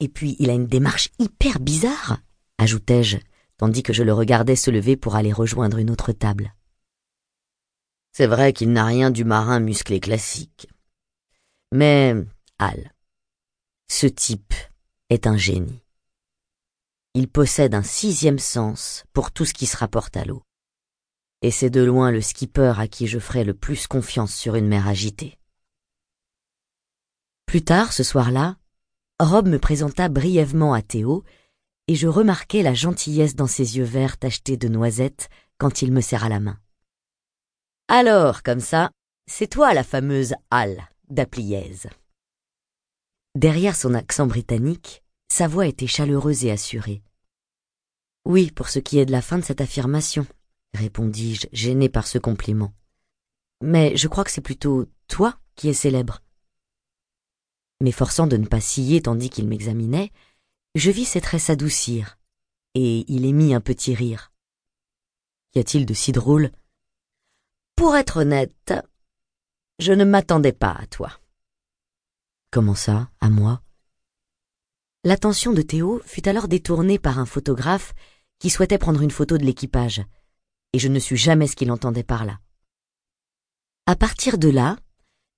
Et puis il a une démarche hyper bizarre, ajoutai-je, tandis que je le regardais se lever pour aller rejoindre une autre table. C'est vrai qu'il n'a rien du marin musclé classique. Mais, Al, ce type est un génie. Il possède un sixième sens pour tout ce qui se rapporte à l'eau. Et c'est de loin le skipper à qui je ferai le plus confiance sur une mer agitée. Plus tard, ce soir-là, Rob me présenta brièvement à Théo, et je remarquai la gentillesse dans ses yeux verts tachetés de noisettes quand il me serra la main. Alors, comme ça, c'est toi la fameuse Al d'Apliez. Derrière son accent britannique, sa voix était chaleureuse et assurée. Oui, pour ce qui est de la fin de cette affirmation, répondis-je, gêné par ce compliment. Mais je crois que c'est plutôt toi qui es célèbre. M'efforçant de ne pas scier tandis qu'il m'examinait, je vis ses traits s'adoucir, et il émit un petit rire. Qu'y a-t-il de si drôle? Pour être honnête, je ne m'attendais pas à toi. Comment ça, à moi? L'attention de Théo fut alors détournée par un photographe qui souhaitait prendre une photo de l'équipage, et je ne sus jamais ce qu'il entendait par là. À partir de là,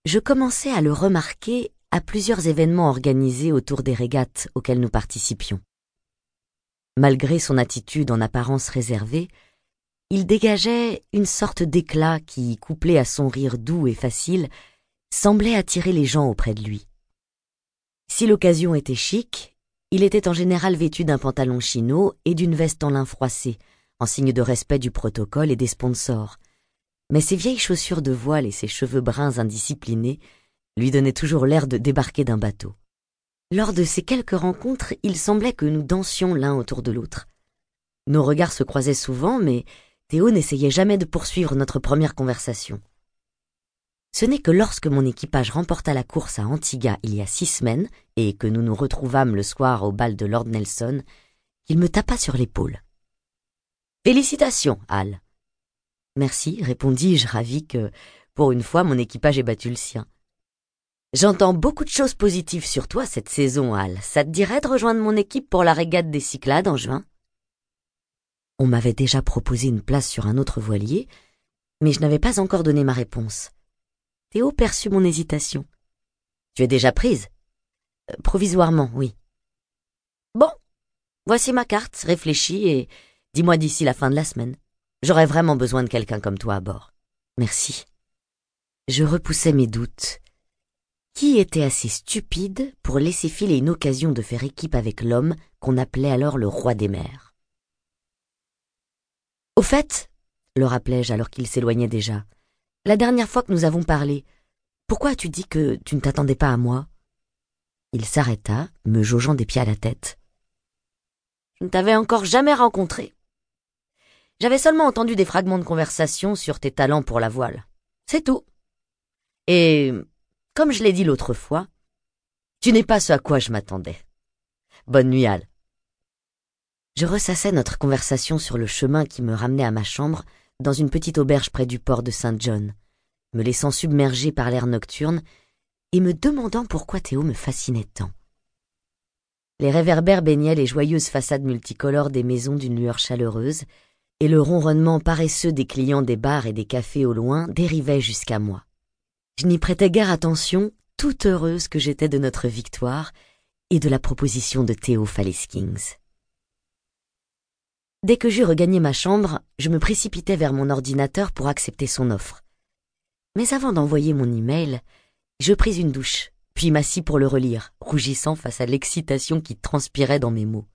je commençai à le remarquer à plusieurs événements organisés autour des régates auxquelles nous participions. Malgré son attitude en apparence réservée, il dégageait une sorte d'éclat qui, couplé à son rire doux et facile, semblait attirer les gens auprès de lui. Si l'occasion était chic, il était en général vêtu d'un pantalon chino et d'une veste en lin froissé, en signe de respect du protocole et des sponsors. Mais ses vieilles chaussures de voile et ses cheveux bruns indisciplinés lui donnaient toujours l'air de débarquer d'un bateau. Lors de ces quelques rencontres, il semblait que nous dansions l'un autour de l'autre. Nos regards se croisaient souvent, mais Théo n'essayait jamais de poursuivre notre première conversation. Ce n'est que lorsque mon équipage remporta la course à Antigua il y a six semaines et que nous nous retrouvâmes le soir au bal de Lord Nelson qu'il me tapa sur l'épaule. Félicitations, Al. Merci, répondis-je, ravi que, pour une fois, mon équipage ait battu le sien. J'entends beaucoup de choses positives sur toi cette saison, Al. Ça te dirait de rejoindre mon équipe pour la régate des Cyclades en juin? On m'avait déjà proposé une place sur un autre voilier, mais je n'avais pas encore donné ma réponse. Théo perçut mon hésitation. Tu es déjà prise? Euh, Provisoirement, oui. Bon, voici ma carte, réfléchis et dis-moi d'ici la fin de la semaine. J'aurais vraiment besoin de quelqu'un comme toi à bord. Merci. Je repoussais mes doutes. Qui était assez stupide pour laisser filer une occasion de faire équipe avec l'homme qu'on appelait alors le roi des mers Au fait, le rappelai-je alors qu'il s'éloignait déjà, la dernière fois que nous avons parlé, pourquoi as-tu dit que tu ne t'attendais pas à moi? Il s'arrêta, me jaugeant des pieds à la tête. Je ne t'avais encore jamais rencontré. J'avais seulement entendu des fragments de conversation sur tes talents pour la voile. C'est tout. Et, comme je l'ai dit l'autre fois, tu n'es pas ce à quoi je m'attendais. Bonne nuit, Al. Je ressassais notre conversation sur le chemin qui me ramenait à ma chambre dans une petite auberge près du port de Saint John, me laissant submerger par l'air nocturne et me demandant pourquoi Théo me fascinait tant. Les réverbères baignaient les joyeuses façades multicolores des maisons d'une lueur chaleureuse, et le ronronnement paresseux des clients des bars et des cafés au loin dérivait jusqu'à moi. Je n'y prêtais guère attention, toute heureuse que j'étais de notre victoire et de la proposition de Théo Faleskings. Dès que j'eus regagné ma chambre, je me précipitai vers mon ordinateur pour accepter son offre. Mais avant d'envoyer mon email, je pris une douche, puis m'assis pour le relire, rougissant face à l'excitation qui transpirait dans mes mots.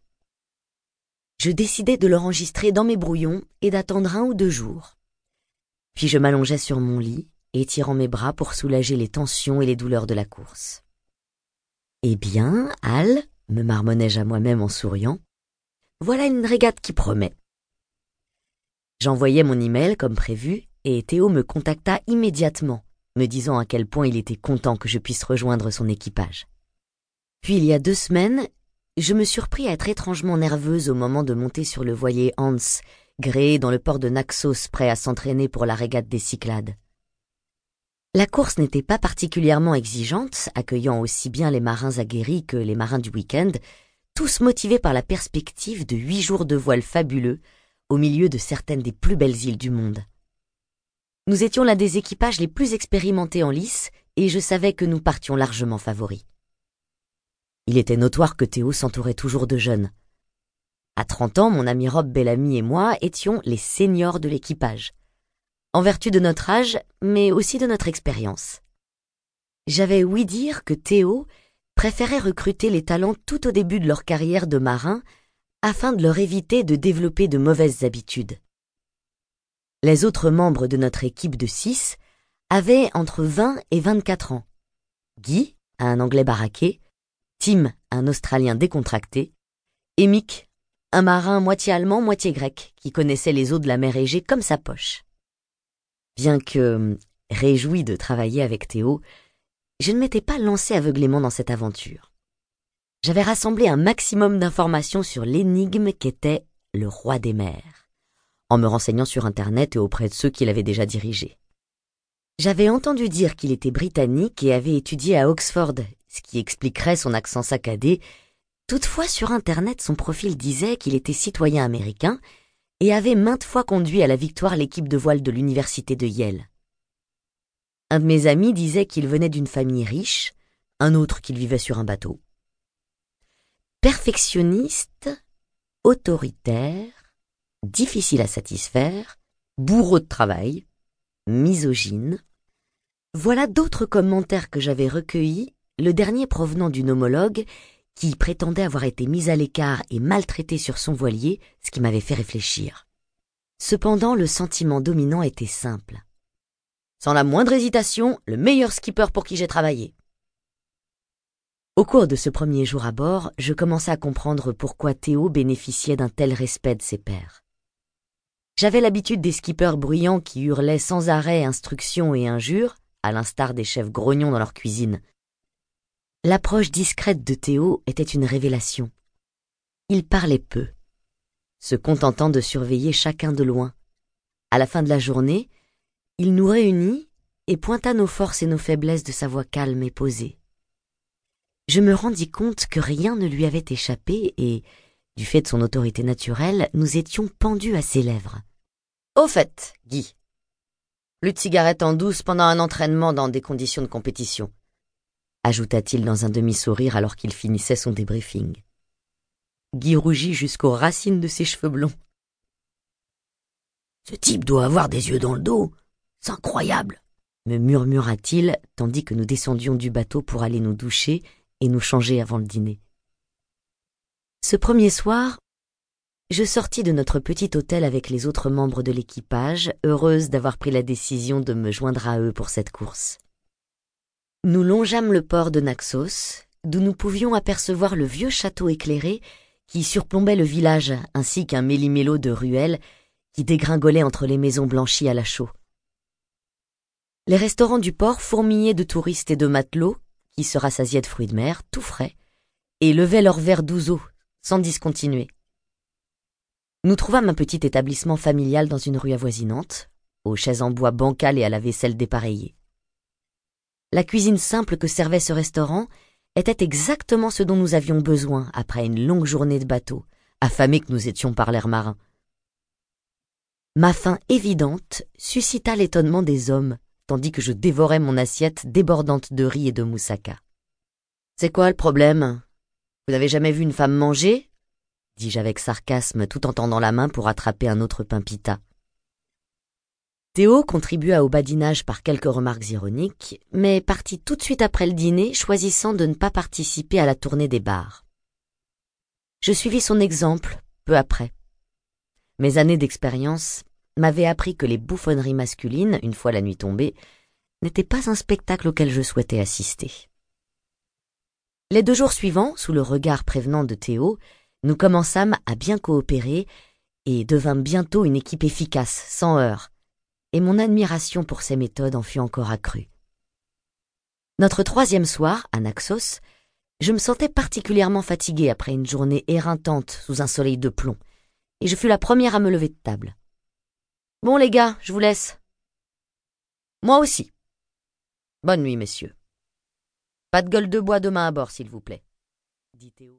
Je décidai de l'enregistrer dans mes brouillons et d'attendre un ou deux jours. Puis je m'allongeai sur mon lit, étirant mes bras pour soulager les tensions et les douleurs de la course. Eh bien, Al, me marmonnai-je à moi-même en souriant, voilà une régate qui promet. J'envoyai mon email comme prévu et Théo me contacta immédiatement, me disant à quel point il était content que je puisse rejoindre son équipage. Puis il y a deux semaines, je me surpris à être étrangement nerveuse au moment de monter sur le voilier Hans, gréé dans le port de Naxos prêt à s'entraîner pour la régate des Cyclades. La course n'était pas particulièrement exigeante, accueillant aussi bien les marins aguerris que les marins du week-end, tous motivés par la perspective de huit jours de voile fabuleux au milieu de certaines des plus belles îles du monde. Nous étions l'un des équipages les plus expérimentés en lice et je savais que nous partions largement favoris. Il était notoire que Théo s'entourait toujours de jeunes. À trente ans, mon ami Rob Bellamy et moi étions les seniors de l'équipage en vertu de notre âge, mais aussi de notre expérience. J'avais ouï dire que Théo préférait recruter les talents tout au début de leur carrière de marin afin de leur éviter de développer de mauvaises habitudes. Les autres membres de notre équipe de six avaient entre 20 et 24 ans. Guy, un Anglais baraqué, Tim, un Australien décontracté, et Mick, un marin moitié allemand, moitié grec, qui connaissait les eaux de la mer Égée comme sa poche. Bien que hum, réjoui de travailler avec Théo, je ne m'étais pas lancé aveuglément dans cette aventure. J'avais rassemblé un maximum d'informations sur l'énigme qu'était le roi des mers, en me renseignant sur Internet et auprès de ceux qui l'avaient déjà dirigé. J'avais entendu dire qu'il était britannique et avait étudié à Oxford, ce qui expliquerait son accent saccadé. Toutefois, sur Internet, son profil disait qu'il était citoyen américain et avait maintes fois conduit à la victoire l'équipe de voile de l'université de Yale. Un de mes amis disait qu'il venait d'une famille riche, un autre qu'il vivait sur un bateau. Perfectionniste, autoritaire, difficile à satisfaire, bourreau de travail, misogyne. Voilà d'autres commentaires que j'avais recueillis, le dernier provenant d'une homologue qui prétendait avoir été mise à l'écart et maltraitée sur son voilier, ce qui m'avait fait réfléchir. Cependant, le sentiment dominant était simple. Sans la moindre hésitation, le meilleur skipper pour qui j'ai travaillé. Au cours de ce premier jour à bord, je commençais à comprendre pourquoi Théo bénéficiait d'un tel respect de ses pairs. J'avais l'habitude des skippers bruyants qui hurlaient sans arrêt instructions et injures, à l'instar des chefs grognons dans leur cuisine, L'approche discrète de Théo était une révélation. Il parlait peu, se contentant de surveiller chacun de loin. À la fin de la journée, il nous réunit et pointa nos forces et nos faiblesses de sa voix calme et posée. Je me rendis compte que rien ne lui avait échappé et, du fait de son autorité naturelle, nous étions pendus à ses lèvres. Au fait, Guy, plus de en douce pendant un entraînement dans des conditions de compétition ajouta-t-il dans un demi-sourire alors qu'il finissait son débriefing. Guy rougit jusqu'aux racines de ses cheveux blonds. Ce type doit avoir des yeux dans le dos. C'est incroyable, me murmura-t-il tandis que nous descendions du bateau pour aller nous doucher et nous changer avant le dîner. Ce premier soir, je sortis de notre petit hôtel avec les autres membres de l'équipage, heureuse d'avoir pris la décision de me joindre à eux pour cette course. Nous longeâmes le port de Naxos, d'où nous pouvions apercevoir le vieux château éclairé qui surplombait le village, ainsi qu'un méli-mélo de ruelles qui dégringolait entre les maisons blanchies à la chaux. Les restaurants du port fourmillaient de touristes et de matelots qui se rassasiaient de fruits de mer, tout frais, et levaient leurs verres d'ouzo, sans discontinuer. Nous trouvâmes un petit établissement familial dans une rue avoisinante, aux chaises en bois bancales et à la vaisselle dépareillée. La cuisine simple que servait ce restaurant était exactement ce dont nous avions besoin après une longue journée de bateau, affamés que nous étions par l'air marin. Ma faim évidente suscita l'étonnement des hommes, tandis que je dévorais mon assiette débordante de riz et de moussaka. C'est quoi le problème? Vous n'avez jamais vu une femme manger? dis-je avec sarcasme tout en tendant la main pour attraper un autre pain pita. Théo contribua au badinage par quelques remarques ironiques, mais partit tout de suite après le dîner, choisissant de ne pas participer à la tournée des bars. Je suivis son exemple peu après. Mes années d'expérience m'avaient appris que les bouffonneries masculines, une fois la nuit tombée, n'étaient pas un spectacle auquel je souhaitais assister. Les deux jours suivants, sous le regard prévenant de Théo, nous commençâmes à bien coopérer et devînmes bientôt une équipe efficace, sans heurts, et mon admiration pour ses méthodes en fut encore accrue. Notre troisième soir, à Naxos, je me sentais particulièrement fatigué après une journée éreintante sous un soleil de plomb, et je fus la première à me lever de table. Bon les gars, je vous laisse. Moi aussi. Bonne nuit, messieurs. Pas de gueule de bois demain à bord, s'il vous plaît.